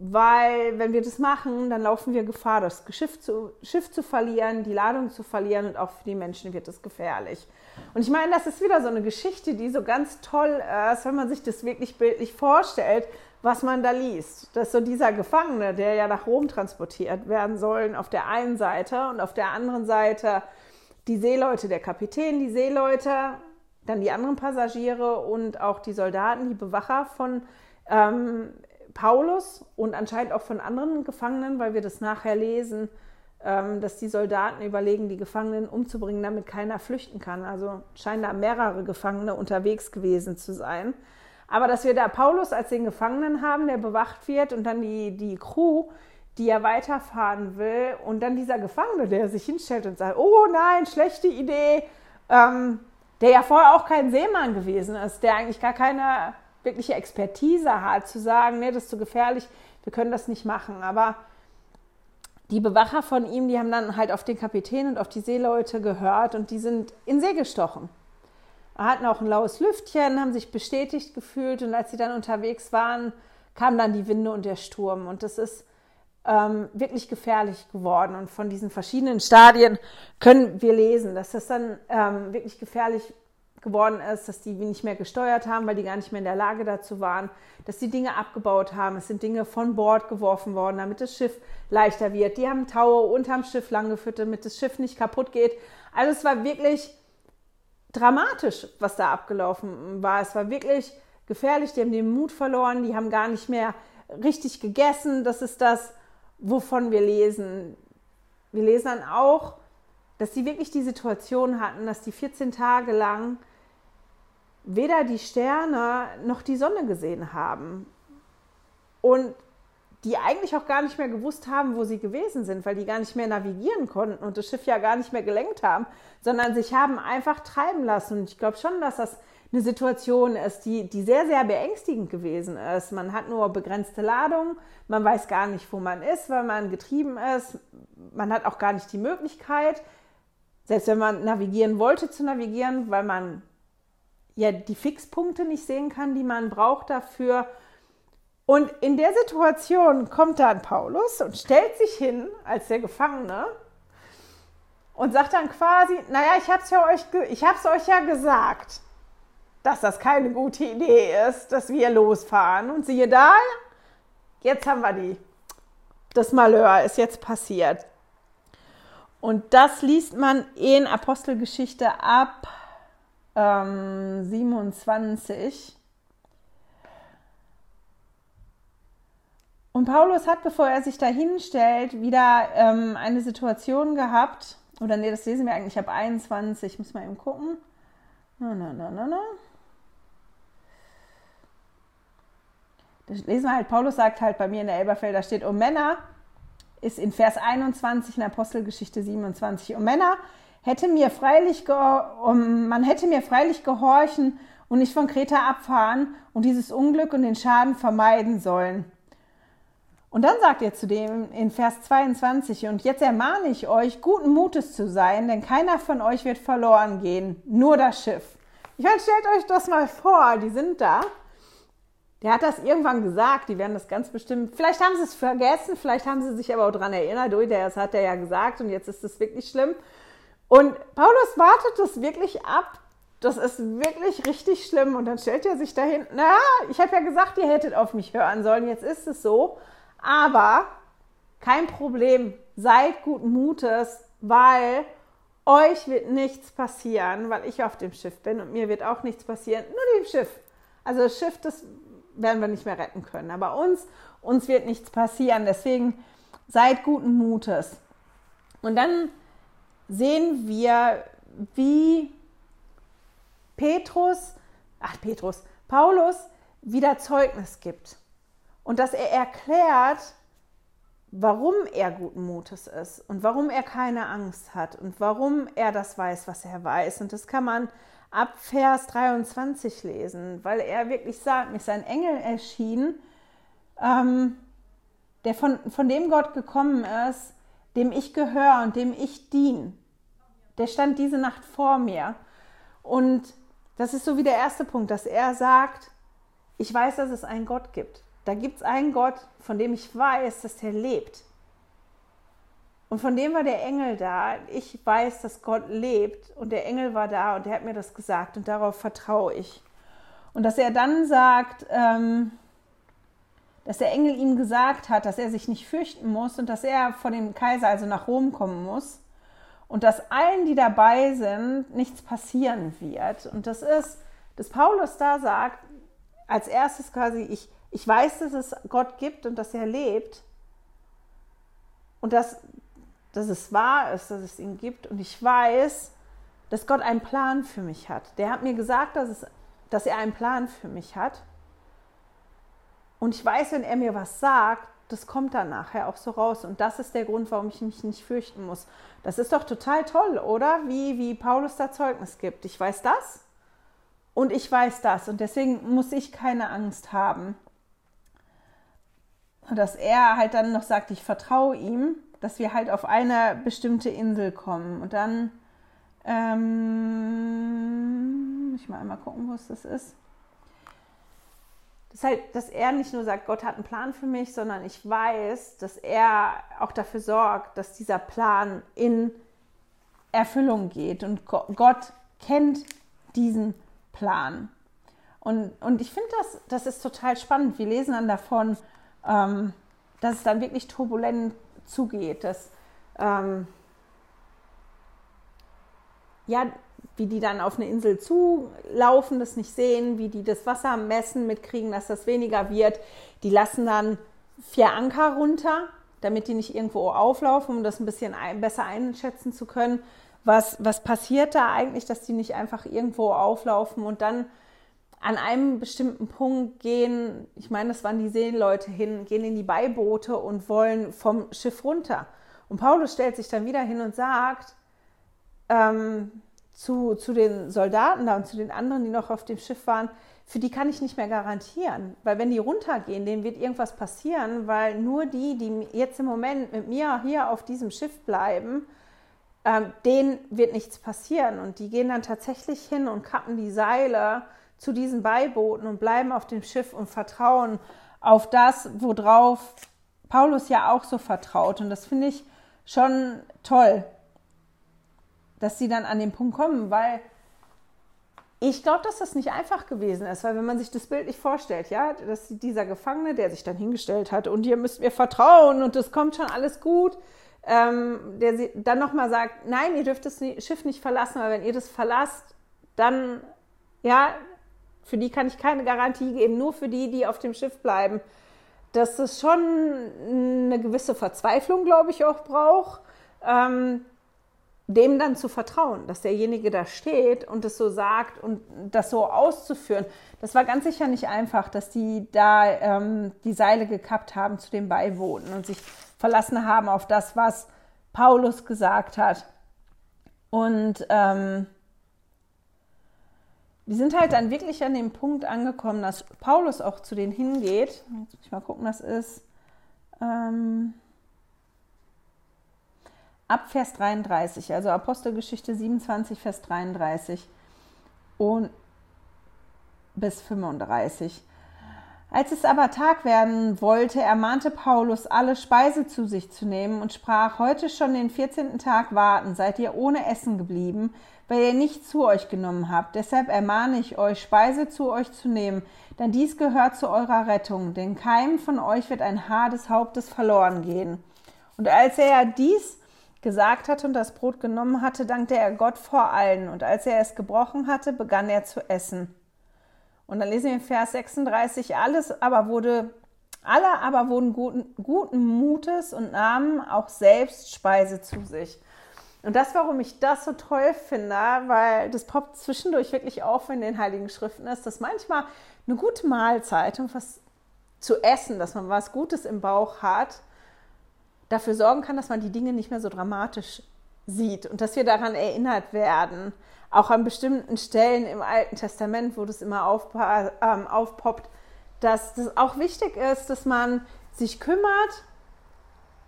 weil wenn wir das machen, dann laufen wir Gefahr, das Schiff zu, Schiff zu verlieren, die Ladung zu verlieren und auch für die Menschen wird es gefährlich. Und ich meine, das ist wieder so eine Geschichte, die so ganz toll ist, wenn man sich das wirklich bildlich vorstellt, was man da liest. Dass so dieser Gefangene, der ja nach Rom transportiert werden soll, auf der einen Seite und auf der anderen Seite die Seeleute, der Kapitän, die Seeleute, dann die anderen Passagiere und auch die Soldaten, die Bewacher von ähm, Paulus und anscheinend auch von anderen Gefangenen, weil wir das nachher lesen, ähm, dass die Soldaten überlegen, die Gefangenen umzubringen, damit keiner flüchten kann. Also scheinen da mehrere Gefangene unterwegs gewesen zu sein. Aber dass wir da Paulus als den Gefangenen haben, der bewacht wird und dann die, die Crew, die ja weiterfahren will und dann dieser Gefangene, der sich hinstellt und sagt, oh nein, schlechte Idee, ähm, der ja vorher auch kein Seemann gewesen ist, der eigentlich gar keine wirkliche Expertise hat, zu sagen, nee, das ist zu gefährlich, wir können das nicht machen. Aber die Bewacher von ihm, die haben dann halt auf den Kapitän und auf die Seeleute gehört und die sind in See gestochen. Hatten auch ein laues Lüftchen, haben sich bestätigt gefühlt und als sie dann unterwegs waren, kamen dann die Winde und der Sturm. Und das ist ähm, wirklich gefährlich geworden. Und von diesen verschiedenen Stadien können wir lesen, dass das dann ähm, wirklich gefährlich geworden ist, dass die nicht mehr gesteuert haben, weil die gar nicht mehr in der Lage dazu waren, dass die Dinge abgebaut haben. Es sind Dinge von Bord geworfen worden, damit das Schiff leichter wird. Die haben Taue unterm Schiff langgeführt, damit das Schiff nicht kaputt geht. Also es war wirklich dramatisch, was da abgelaufen war. Es war wirklich gefährlich. Die haben den Mut verloren. Die haben gar nicht mehr richtig gegessen. Das ist das, wovon wir lesen. Wir lesen dann auch, dass sie wirklich die Situation hatten, dass die 14 Tage lang weder die Sterne noch die Sonne gesehen haben. Und die eigentlich auch gar nicht mehr gewusst haben, wo sie gewesen sind, weil die gar nicht mehr navigieren konnten und das Schiff ja gar nicht mehr gelenkt haben, sondern sich haben einfach treiben lassen. Und ich glaube schon, dass das eine Situation ist, die, die sehr, sehr beängstigend gewesen ist. Man hat nur begrenzte Ladung, man weiß gar nicht, wo man ist, weil man getrieben ist. Man hat auch gar nicht die Möglichkeit, selbst wenn man navigieren wollte, zu navigieren, weil man ja die Fixpunkte nicht sehen kann, die man braucht dafür. Und in der Situation kommt dann Paulus und stellt sich hin als der Gefangene und sagt dann quasi, naja, ich habe es ja euch, euch ja gesagt dass das keine gute Idee ist, dass wir losfahren. Und siehe da, jetzt haben wir die. Das Malheur ist jetzt passiert. Und das liest man in Apostelgeschichte ab ähm, 27. Und Paulus hat, bevor er sich da hinstellt, wieder ähm, eine Situation gehabt, oder nee, das lesen wir eigentlich ab 21, muss man eben gucken. Na, na, na, na, na. Das lesen wir halt, Paulus sagt halt bei mir in der Elberfelder steht, um Männer, ist in Vers 21 in Apostelgeschichte 27, um Männer hätte mir freilich, um, man hätte mir freilich gehorchen und nicht von Kreta abfahren und dieses Unglück und den Schaden vermeiden sollen. Und dann sagt er zudem in Vers 22, und jetzt ermahne ich euch, guten Mutes zu sein, denn keiner von euch wird verloren gehen, nur das Schiff. Ich meine, stellt euch das mal vor, die sind da der hat das irgendwann gesagt, die werden das ganz bestimmt, vielleicht haben sie es vergessen, vielleicht haben sie sich aber auch daran erinnert, das hat er ja gesagt und jetzt ist es wirklich schlimm. Und Paulus wartet das wirklich ab. Das ist wirklich richtig schlimm. Und dann stellt er sich dahin, na, ich habe ja gesagt, ihr hättet auf mich hören sollen, jetzt ist es so. Aber kein Problem, seid guten Mutes, weil euch wird nichts passieren, weil ich auf dem Schiff bin und mir wird auch nichts passieren, nur dem Schiff. Also das Schiff, das werden wir nicht mehr retten können. Aber uns, uns wird nichts passieren. Deswegen seid guten Mutes. Und dann sehen wir, wie Petrus, ach Petrus, Paulus wieder Zeugnis gibt. Und dass er erklärt, warum er guten Mutes ist und warum er keine Angst hat und warum er das weiß, was er weiß. Und das kann man ab Vers 23 lesen, weil er wirklich sagt, mir ist ein Engel erschienen, ähm, der von, von dem Gott gekommen ist, dem ich gehöre und dem ich diene. Der stand diese Nacht vor mir. Und das ist so wie der erste Punkt, dass er sagt, ich weiß, dass es einen Gott gibt. Da gibt es einen Gott, von dem ich weiß, dass er lebt. Und von dem war der Engel da. Ich weiß, dass Gott lebt und der Engel war da und er hat mir das gesagt und darauf vertraue ich. Und dass er dann sagt, ähm, dass der Engel ihm gesagt hat, dass er sich nicht fürchten muss und dass er vor dem Kaiser, also nach Rom kommen muss und dass allen, die dabei sind, nichts passieren wird. Und das ist, dass Paulus da sagt, als erstes quasi, ich, ich weiß, dass es Gott gibt und dass er lebt. Und dass dass es wahr ist, dass es ihn gibt. Und ich weiß, dass Gott einen Plan für mich hat. Der hat mir gesagt, dass, es, dass er einen Plan für mich hat. Und ich weiß, wenn er mir was sagt, das kommt dann nachher auch so raus. Und das ist der Grund, warum ich mich nicht fürchten muss. Das ist doch total toll, oder? Wie, wie Paulus da Zeugnis gibt. Ich weiß das und ich weiß das. Und deswegen muss ich keine Angst haben. Und dass er halt dann noch sagt, ich vertraue ihm dass wir halt auf eine bestimmte Insel kommen. Und dann, ähm, ich mal einmal gucken, wo es das ist. Das ist halt, dass er nicht nur sagt, Gott hat einen Plan für mich, sondern ich weiß, dass er auch dafür sorgt, dass dieser Plan in Erfüllung geht. Und Gott kennt diesen Plan. Und, und ich finde, das, das ist total spannend. Wir lesen dann davon, ähm, dass es dann wirklich turbulent zugeht, dass ähm, ja, wie die dann auf eine Insel zulaufen, das nicht sehen, wie die das Wasser messen, mitkriegen, dass das weniger wird. Die lassen dann vier Anker runter, damit die nicht irgendwo auflaufen, um das ein bisschen ein, besser einschätzen zu können. Was, was passiert da eigentlich, dass die nicht einfach irgendwo auflaufen und dann an einem bestimmten Punkt gehen, ich meine, das waren die Seeleute hin, gehen in die Beiboote und wollen vom Schiff runter. Und Paulus stellt sich dann wieder hin und sagt ähm, zu, zu den Soldaten da und zu den anderen, die noch auf dem Schiff waren, für die kann ich nicht mehr garantieren. Weil wenn die runtergehen, denen wird irgendwas passieren, weil nur die, die jetzt im Moment mit mir hier auf diesem Schiff bleiben, ähm, denen wird nichts passieren. Und die gehen dann tatsächlich hin und kappen die Seile zu diesen Beibooten und bleiben auf dem Schiff und vertrauen auf das, worauf Paulus ja auch so vertraut. Und das finde ich schon toll, dass sie dann an den Punkt kommen, weil ich glaube, dass das nicht einfach gewesen ist, weil wenn man sich das Bild nicht vorstellt, ja, dass dieser Gefangene, der sich dann hingestellt hat und ihr müsst mir vertrauen und das kommt schon alles gut, ähm, der dann nochmal sagt, nein, ihr dürft das Schiff nicht verlassen, weil wenn ihr das verlasst, dann, ja, für die kann ich keine Garantie geben, nur für die, die auf dem Schiff bleiben. Dass es schon eine gewisse Verzweiflung, glaube ich, auch braucht, ähm, dem dann zu vertrauen, dass derjenige da steht und es so sagt und das so auszuführen. Das war ganz sicher nicht einfach, dass die da ähm, die Seile gekappt haben zu den Beiwohnen und sich verlassen haben auf das, was Paulus gesagt hat. Und ähm, wir sind halt dann wirklich an dem Punkt angekommen, dass Paulus auch zu denen hingeht. Jetzt muss ich mal gucken, das ist ähm, ab Vers 33, also Apostelgeschichte 27, Vers 33 und bis 35. Als es aber Tag werden wollte, ermahnte Paulus, alle Speise zu sich zu nehmen und sprach, heute schon den 14. Tag warten, seid ihr ohne Essen geblieben, weil ihr nicht zu euch genommen habt. Deshalb ermahne ich euch, Speise zu euch zu nehmen, denn dies gehört zu eurer Rettung, denn keinem von euch wird ein Haar des Hauptes verloren gehen. Und als er dies gesagt hatte und das Brot genommen hatte, dankte er Gott vor allen. Und als er es gebrochen hatte, begann er zu essen. Und dann lesen wir in Vers 36, alles aber wurde, alle aber wurden guten, guten Mutes und nahmen auch selbst Speise zu sich. Und das, warum ich das so toll finde, weil das poppt zwischendurch wirklich auf in den Heiligen Schriften ist, dass manchmal eine gute Mahlzeit und was zu essen, dass man was Gutes im Bauch hat, dafür sorgen kann, dass man die Dinge nicht mehr so dramatisch sieht und dass wir daran erinnert werden, auch an bestimmten Stellen im Alten Testament, wo das immer auf, ähm, aufpoppt, dass das auch wichtig ist, dass man sich kümmert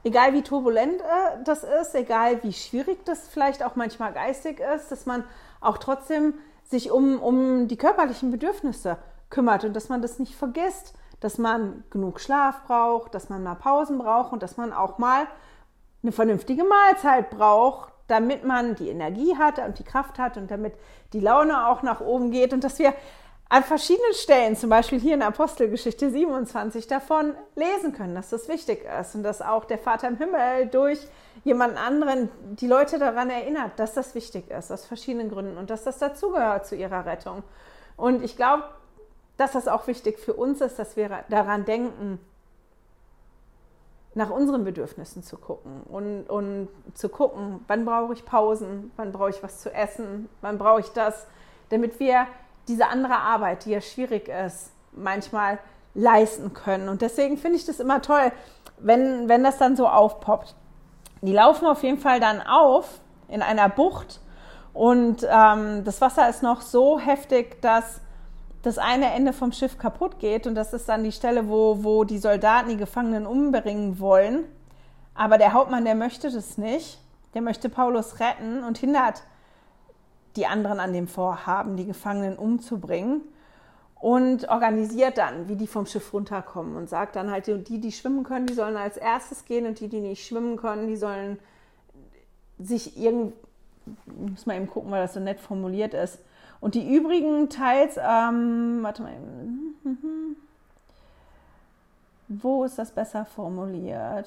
egal wie turbulent äh, das ist, egal wie schwierig das vielleicht auch manchmal geistig ist, dass man auch trotzdem sich um, um die körperlichen Bedürfnisse kümmert und dass man das nicht vergisst, dass man genug Schlaf braucht, dass man mal Pausen braucht und dass man auch mal eine vernünftige Mahlzeit braucht, damit man die Energie hat und die Kraft hat und damit die Laune auch nach oben geht und dass wir an verschiedenen Stellen, zum Beispiel hier in Apostelgeschichte 27, davon lesen können, dass das wichtig ist und dass auch der Vater im Himmel durch jemand anderen die Leute daran erinnert, dass das wichtig ist, aus verschiedenen Gründen und dass das dazugehört zu ihrer Rettung. Und ich glaube, dass das auch wichtig für uns ist, dass wir daran denken, nach unseren Bedürfnissen zu gucken und, und zu gucken, wann brauche ich Pausen, wann brauche ich was zu essen, wann brauche ich das, damit wir diese andere Arbeit, die ja schwierig ist, manchmal leisten können. Und deswegen finde ich das immer toll, wenn, wenn das dann so aufpoppt. Die laufen auf jeden Fall dann auf in einer Bucht und ähm, das Wasser ist noch so heftig, dass das eine Ende vom Schiff kaputt geht und das ist dann die Stelle, wo, wo die Soldaten die Gefangenen umbringen wollen. Aber der Hauptmann, der möchte das nicht. Der möchte Paulus retten und hindert die anderen an dem Vorhaben, die Gefangenen umzubringen und organisiert dann, wie die vom Schiff runterkommen und sagt dann halt, die, die schwimmen können, die sollen als erstes gehen und die, die nicht schwimmen können, die sollen sich irgendwie, muss man eben gucken, weil das so nett formuliert ist. Und die übrigen teils, ähm, warte mal, wo ist das besser formuliert?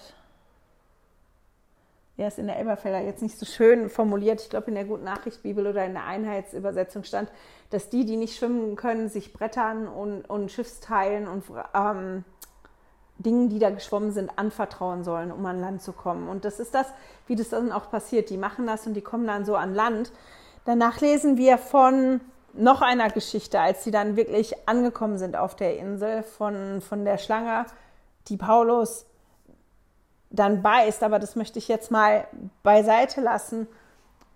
der ist in der Elberfelder jetzt nicht so schön formuliert. Ich glaube, in der Guten Nachricht Bibel oder in der Einheitsübersetzung stand, dass die, die nicht schwimmen können, sich Brettern und, und Schiffsteilen und ähm, Dingen, die da geschwommen sind, anvertrauen sollen, um an Land zu kommen. Und das ist das, wie das dann auch passiert. Die machen das und die kommen dann so an Land. Danach lesen wir von noch einer Geschichte, als sie dann wirklich angekommen sind auf der Insel von, von der Schlange, die Paulus dann beißt. Aber das möchte ich jetzt mal beiseite lassen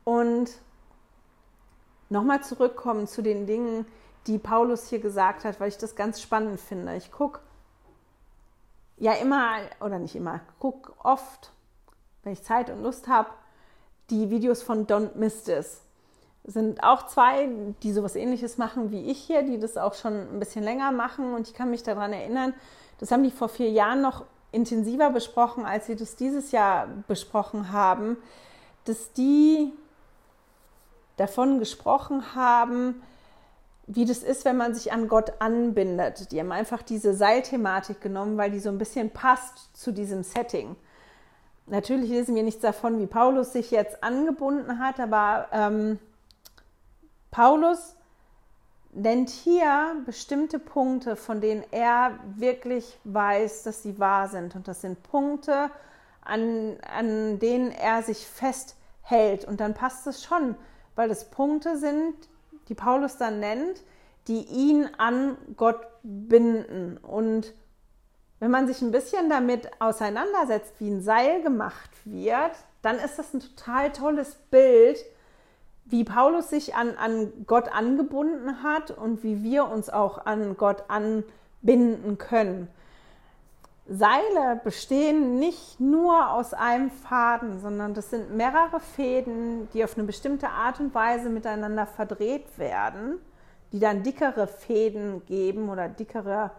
und nochmal zurückkommen zu den Dingen, die Paulus hier gesagt hat, weil ich das ganz spannend finde. Ich gucke ja immer, oder nicht immer, gucke oft, wenn ich Zeit und Lust habe, die Videos von Don't Miss This. Sind auch zwei, die sowas ähnliches machen wie ich hier, die das auch schon ein bisschen länger machen. Und ich kann mich daran erinnern, das haben die vor vier Jahren noch intensiver besprochen, als sie das dieses Jahr besprochen haben, dass die davon gesprochen haben, wie das ist, wenn man sich an Gott anbindet. Die haben einfach diese Seilthematik genommen, weil die so ein bisschen passt zu diesem Setting. Natürlich lesen wir nichts davon, wie Paulus sich jetzt angebunden hat, aber ähm, Paulus nennt hier bestimmte Punkte, von denen er wirklich weiß, dass sie wahr sind. Und das sind Punkte, an, an denen er sich festhält. Und dann passt es schon, weil es Punkte sind, die Paulus dann nennt, die ihn an Gott binden. Und wenn man sich ein bisschen damit auseinandersetzt, wie ein Seil gemacht wird, dann ist das ein total tolles Bild, wie Paulus sich an, an Gott angebunden hat und wie wir uns auch an Gott anbinden können. Seile bestehen nicht nur aus einem Faden, sondern das sind mehrere Fäden, die auf eine bestimmte Art und Weise miteinander verdreht werden, die dann dickere Fäden geben oder dickere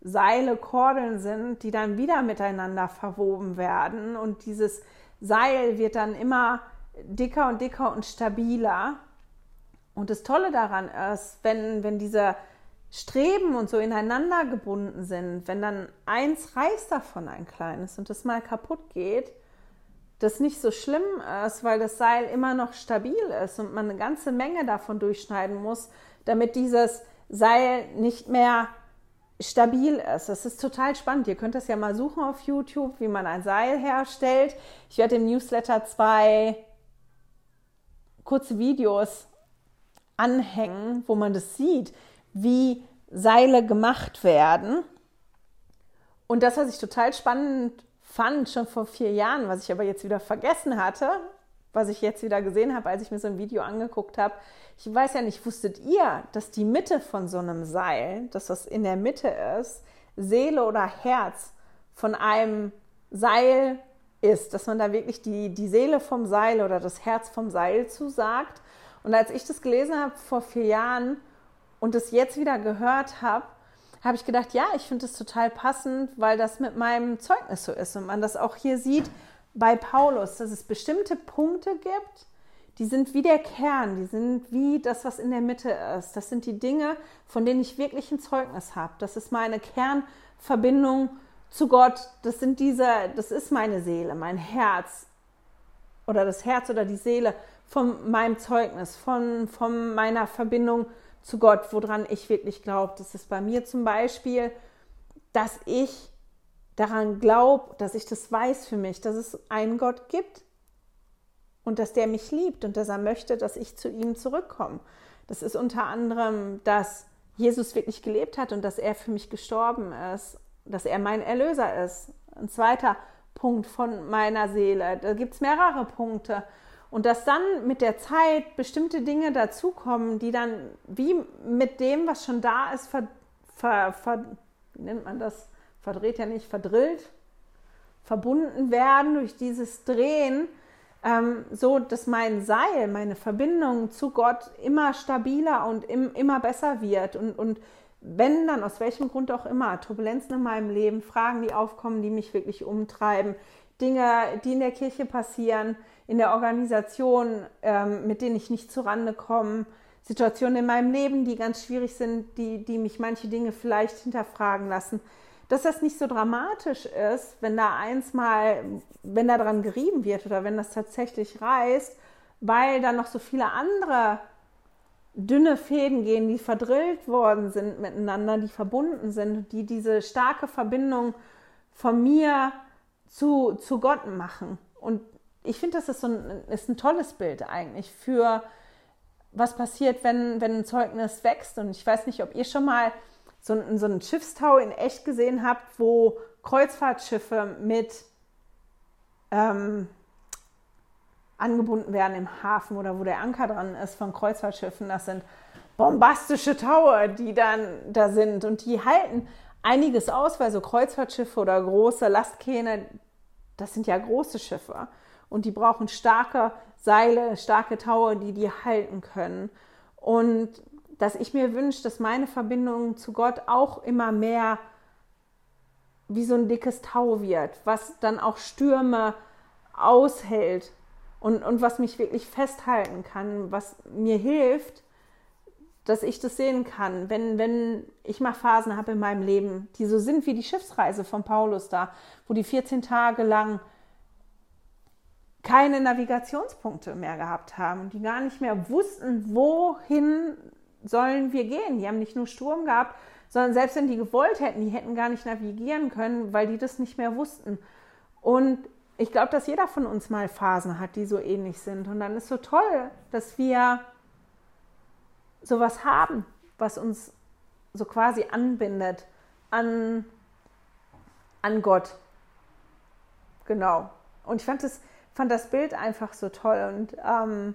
Seile, Kordeln sind, die dann wieder miteinander verwoben werden. Und dieses Seil wird dann immer dicker und dicker und stabiler. Und das Tolle daran ist, wenn, wenn diese Streben und so ineinander gebunden sind, wenn dann eins reißt davon ein kleines und das mal kaputt geht, das nicht so schlimm ist, weil das Seil immer noch stabil ist und man eine ganze Menge davon durchschneiden muss, damit dieses Seil nicht mehr stabil ist. Das ist total spannend. Ihr könnt das ja mal suchen auf YouTube, wie man ein Seil herstellt. Ich werde im Newsletter zwei kurze Videos anhängen, wo man das sieht, wie Seile gemacht werden. Und das, was ich total spannend fand, schon vor vier Jahren, was ich aber jetzt wieder vergessen hatte, was ich jetzt wieder gesehen habe, als ich mir so ein Video angeguckt habe. Ich weiß ja nicht, wusstet ihr, dass die Mitte von so einem Seil, dass das in der Mitte ist, Seele oder Herz von einem Seil ist, dass man da wirklich die, die Seele vom Seil oder das Herz vom Seil zusagt. Und als ich das gelesen habe vor vier Jahren, und es jetzt wieder gehört habe, habe ich gedacht, ja, ich finde es total passend, weil das mit meinem Zeugnis so ist und man das auch hier sieht bei Paulus, dass es bestimmte Punkte gibt, die sind wie der Kern, die sind wie das, was in der Mitte ist. Das sind die Dinge, von denen ich wirklich ein Zeugnis habe. Das ist meine Kernverbindung zu Gott. Das sind diese, das ist meine Seele, mein Herz oder das Herz oder die Seele von meinem Zeugnis, von, von meiner Verbindung zu Gott, woran ich wirklich glaube. Das ist bei mir zum Beispiel, dass ich daran glaube, dass ich das weiß für mich, dass es einen Gott gibt und dass der mich liebt und dass er möchte, dass ich zu ihm zurückkomme. Das ist unter anderem, dass Jesus wirklich gelebt hat und dass er für mich gestorben ist, dass er mein Erlöser ist. Ein zweiter Punkt von meiner Seele. Da gibt es mehrere Punkte. Und dass dann mit der Zeit bestimmte Dinge dazukommen, die dann wie mit dem, was schon da ist, ver, ver, ver, wie nennt man das? Verdreht ja nicht, verdrillt, verbunden werden durch dieses Drehen, ähm, so dass mein Seil, meine Verbindung zu Gott immer stabiler und im, immer besser wird. Und, und wenn dann aus welchem Grund auch immer Turbulenzen in meinem Leben, Fragen, die aufkommen, die mich wirklich umtreiben, Dinge, die in der Kirche passieren, in der Organisation, ähm, mit denen ich nicht zurande komme, Situationen in meinem Leben, die ganz schwierig sind, die, die mich manche Dinge vielleicht hinterfragen lassen. Dass das nicht so dramatisch ist, wenn da eins mal, wenn da dran gerieben wird oder wenn das tatsächlich reißt, weil da noch so viele andere dünne Fäden gehen, die verdrillt worden sind miteinander, die verbunden sind, die diese starke Verbindung von mir zu, zu Gott machen. Und ich finde, das ist, so ein, ist ein tolles Bild eigentlich für was passiert, wenn, wenn ein Zeugnis wächst. Und ich weiß nicht, ob ihr schon mal so, so einen Schiffstau in echt gesehen habt, wo Kreuzfahrtschiffe mit ähm, angebunden werden im Hafen oder wo der Anker dran ist von Kreuzfahrtschiffen. Das sind bombastische Taue, die dann da sind und die halten einiges aus, weil so Kreuzfahrtschiffe oder große Lastkähne, das sind ja große Schiffe und die brauchen starke Seile, starke Taue, die die halten können. Und dass ich mir wünsche, dass meine Verbindung zu Gott auch immer mehr wie so ein dickes Tau wird, was dann auch Stürme aushält und, und was mich wirklich festhalten kann, was mir hilft, dass ich das sehen kann, wenn, wenn ich mal Phasen habe in meinem Leben, die so sind wie die Schiffsreise von Paulus da, wo die 14 Tage lang keine Navigationspunkte mehr gehabt haben, die gar nicht mehr wussten, wohin sollen wir gehen. Die haben nicht nur Sturm gehabt, sondern selbst wenn die gewollt hätten, die hätten gar nicht navigieren können, weil die das nicht mehr wussten. Und ich glaube, dass jeder von uns mal Phasen hat, die so ähnlich sind. Und dann ist so toll, dass wir sowas haben, was uns so quasi anbindet an, an Gott. Genau. Und ich fand das, fand das Bild einfach so toll. Und ähm,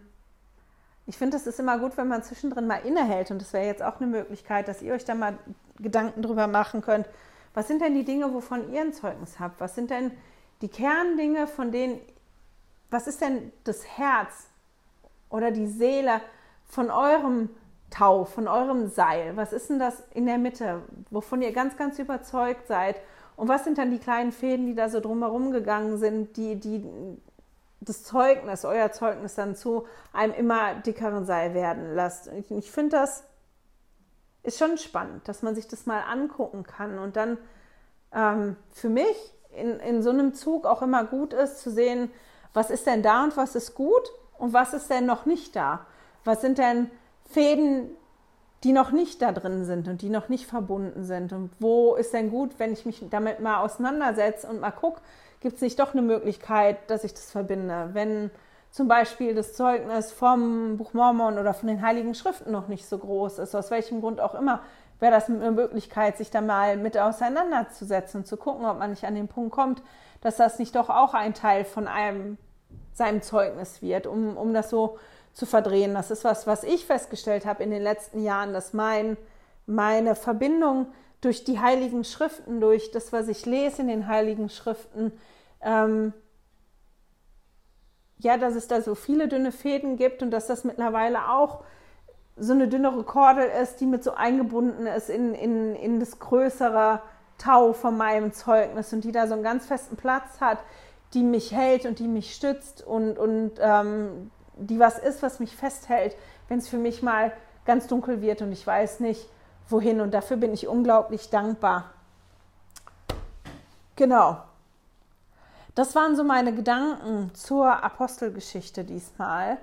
ich finde, es ist immer gut, wenn man zwischendrin mal innehält. Und das wäre jetzt auch eine Möglichkeit, dass ihr euch da mal Gedanken drüber machen könnt. Was sind denn die Dinge, wovon ihr ein Zeugnis habt? Was sind denn die Kerndinge, von denen, was ist denn das Herz oder die Seele von eurem Tau, von eurem Seil? Was ist denn das in der Mitte, wovon ihr ganz, ganz überzeugt seid? Und was sind dann die kleinen Fäden, die da so drumherum gegangen sind, die, die das Zeugnis, euer Zeugnis dann zu einem immer dickeren Seil werden lasst? Ich, ich finde das ist schon spannend, dass man sich das mal angucken kann und dann ähm, für mich in, in so einem Zug auch immer gut ist zu sehen, was ist denn da und was ist gut und was ist denn noch nicht da? Was sind denn Fäden, die noch nicht da drin sind und die noch nicht verbunden sind? Und wo ist denn gut, wenn ich mich damit mal auseinandersetze und mal gucke, gibt es nicht doch eine Möglichkeit, dass ich das verbinde? Wenn zum Beispiel das Zeugnis vom Buch Mormon oder von den Heiligen Schriften noch nicht so groß ist, aus welchem Grund auch immer, wäre das eine Möglichkeit, sich da mal mit auseinanderzusetzen und zu gucken, ob man nicht an den Punkt kommt, dass das nicht doch auch ein Teil von einem seinem Zeugnis wird, um, um das so zu verdrehen. Das ist was, was ich festgestellt habe in den letzten Jahren, dass mein, meine Verbindung durch die Heiligen Schriften, durch das, was ich lese in den Heiligen Schriften, ähm, ja, dass es da so viele dünne Fäden gibt und dass das mittlerweile auch so eine dünnere Kordel ist, die mit so eingebunden ist in, in, in das größere Tau von meinem Zeugnis und die da so einen ganz festen Platz hat, die mich hält und die mich stützt und, und ähm, die was ist, was mich festhält, wenn es für mich mal ganz dunkel wird und ich weiß nicht, wohin. Und dafür bin ich unglaublich dankbar. Genau. Das waren so meine Gedanken zur Apostelgeschichte diesmal.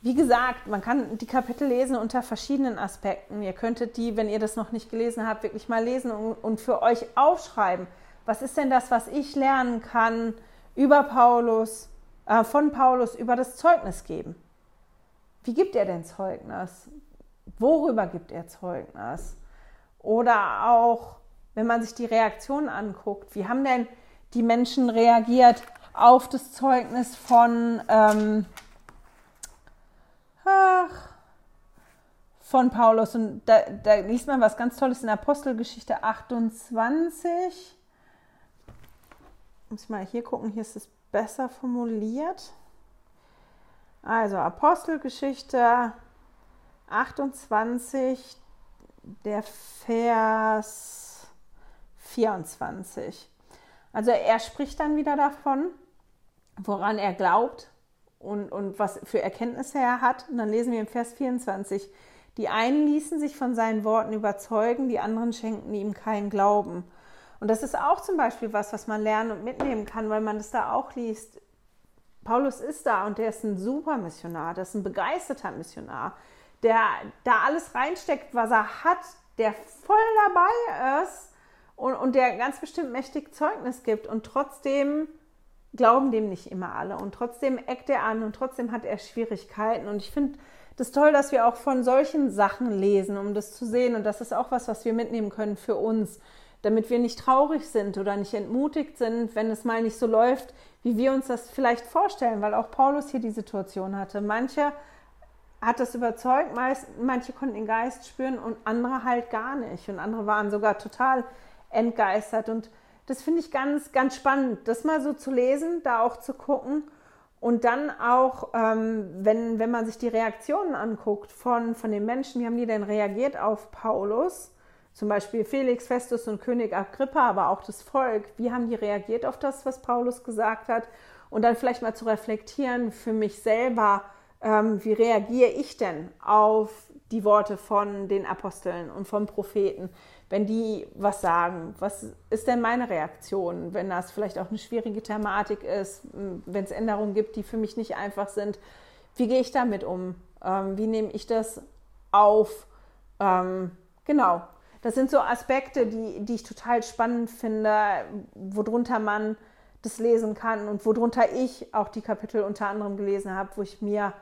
Wie gesagt, man kann die Kapitel lesen unter verschiedenen Aspekten. Ihr könntet die, wenn ihr das noch nicht gelesen habt, wirklich mal lesen und, für euch aufschreiben. Was ist denn das, was ich lernen kann über Paulus, äh, von Paulus über das Zeugnis geben? Wie gibt er denn Zeugnis? Worüber gibt er Zeugnis? Oder auch, wenn man sich die Reaktionen anguckt, wie haben denn die Menschen reagiert auf das Zeugnis von ähm, ach, von Paulus. Und da, da liest man was ganz Tolles in Apostelgeschichte 28. Muss ich mal hier gucken, hier ist es besser formuliert. Also Apostelgeschichte 28, der Vers 24. Also er spricht dann wieder davon, woran er glaubt, und, und was für Erkenntnisse er hat. Und dann lesen wir im Vers 24, die einen ließen sich von seinen Worten überzeugen, die anderen schenkten ihm keinen Glauben. Und das ist auch zum Beispiel was, was man lernen und mitnehmen kann, weil man das da auch liest. Paulus ist da und der ist ein super Missionar, der ist ein begeisterter Missionar, der da alles reinsteckt, was er hat, der voll dabei ist und, und der ganz bestimmt mächtig Zeugnis gibt und trotzdem glauben dem nicht immer alle. Und trotzdem eckt er an und trotzdem hat er Schwierigkeiten. Und ich finde das toll, dass wir auch von solchen Sachen lesen, um das zu sehen. Und das ist auch was, was wir mitnehmen können für uns, damit wir nicht traurig sind oder nicht entmutigt sind, wenn es mal nicht so läuft, wie wir uns das vielleicht vorstellen, weil auch Paulus hier die Situation hatte. Manche hat das überzeugt, manche konnten den Geist spüren und andere halt gar nicht. Und andere waren sogar total entgeistert. Und das finde ich ganz, ganz spannend, das mal so zu lesen, da auch zu gucken. Und dann auch, ähm, wenn, wenn man sich die Reaktionen anguckt von, von den Menschen, wie haben die denn reagiert auf Paulus? Zum Beispiel Felix, Festus und König Agrippa, aber auch das Volk. Wie haben die reagiert auf das, was Paulus gesagt hat? Und dann vielleicht mal zu reflektieren für mich selber, ähm, wie reagiere ich denn auf die Worte von den Aposteln und vom Propheten, wenn die was sagen? Was ist denn meine Reaktion, wenn das vielleicht auch eine schwierige Thematik ist, wenn es Änderungen gibt, die für mich nicht einfach sind? Wie gehe ich damit um? Ähm, wie nehme ich das auf? Ähm, genau, das sind so Aspekte, die, die ich total spannend finde, worunter man das lesen kann und worunter ich auch die Kapitel unter anderem gelesen habe, wo ich mir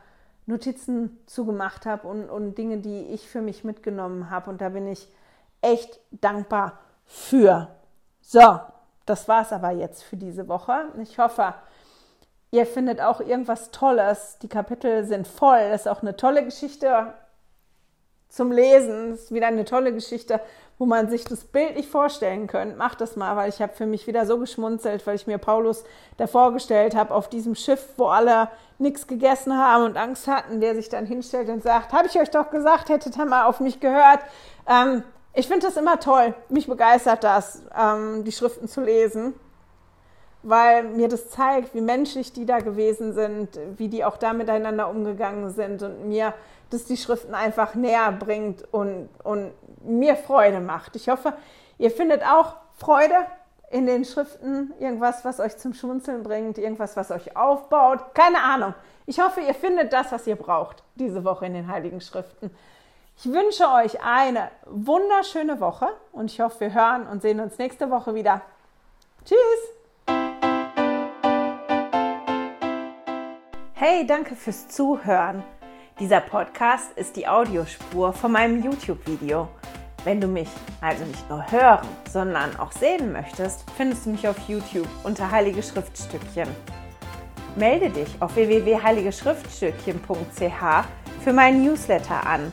Notizen zugemacht habe und, und Dinge, die ich für mich mitgenommen habe. Und da bin ich echt dankbar für. So, das war es aber jetzt für diese Woche. Ich hoffe, ihr findet auch irgendwas Tolles. Die Kapitel sind voll. Das ist auch eine tolle Geschichte zum Lesen. Das ist wieder eine tolle Geschichte, wo man sich das Bild nicht vorstellen könnte. Macht das mal, weil ich habe für mich wieder so geschmunzelt, weil ich mir Paulus da vorgestellt habe auf diesem Schiff, wo alle nichts gegessen haben und Angst hatten, der sich dann hinstellt und sagt, habe ich euch doch gesagt, hättet ihr mal auf mich gehört. Ähm, ich finde das immer toll. Mich begeistert das, ähm, die Schriften zu lesen, weil mir das zeigt, wie menschlich die da gewesen sind, wie die auch da miteinander umgegangen sind und mir das die Schriften einfach näher bringt und, und mir Freude macht. Ich hoffe, ihr findet auch Freude in den Schriften, irgendwas, was euch zum Schmunzeln bringt, irgendwas, was euch aufbaut. Keine Ahnung. Ich hoffe, ihr findet das, was ihr braucht diese Woche in den Heiligen Schriften. Ich wünsche euch eine wunderschöne Woche und ich hoffe, wir hören und sehen uns nächste Woche wieder. Tschüss! Hey, danke fürs Zuhören. Dieser Podcast ist die Audiospur von meinem YouTube-Video. Wenn du mich also nicht nur hören, sondern auch sehen möchtest, findest du mich auf YouTube unter Heilige Schriftstückchen. Melde dich auf www.heiligeschriftstückchen.ch für meinen Newsletter an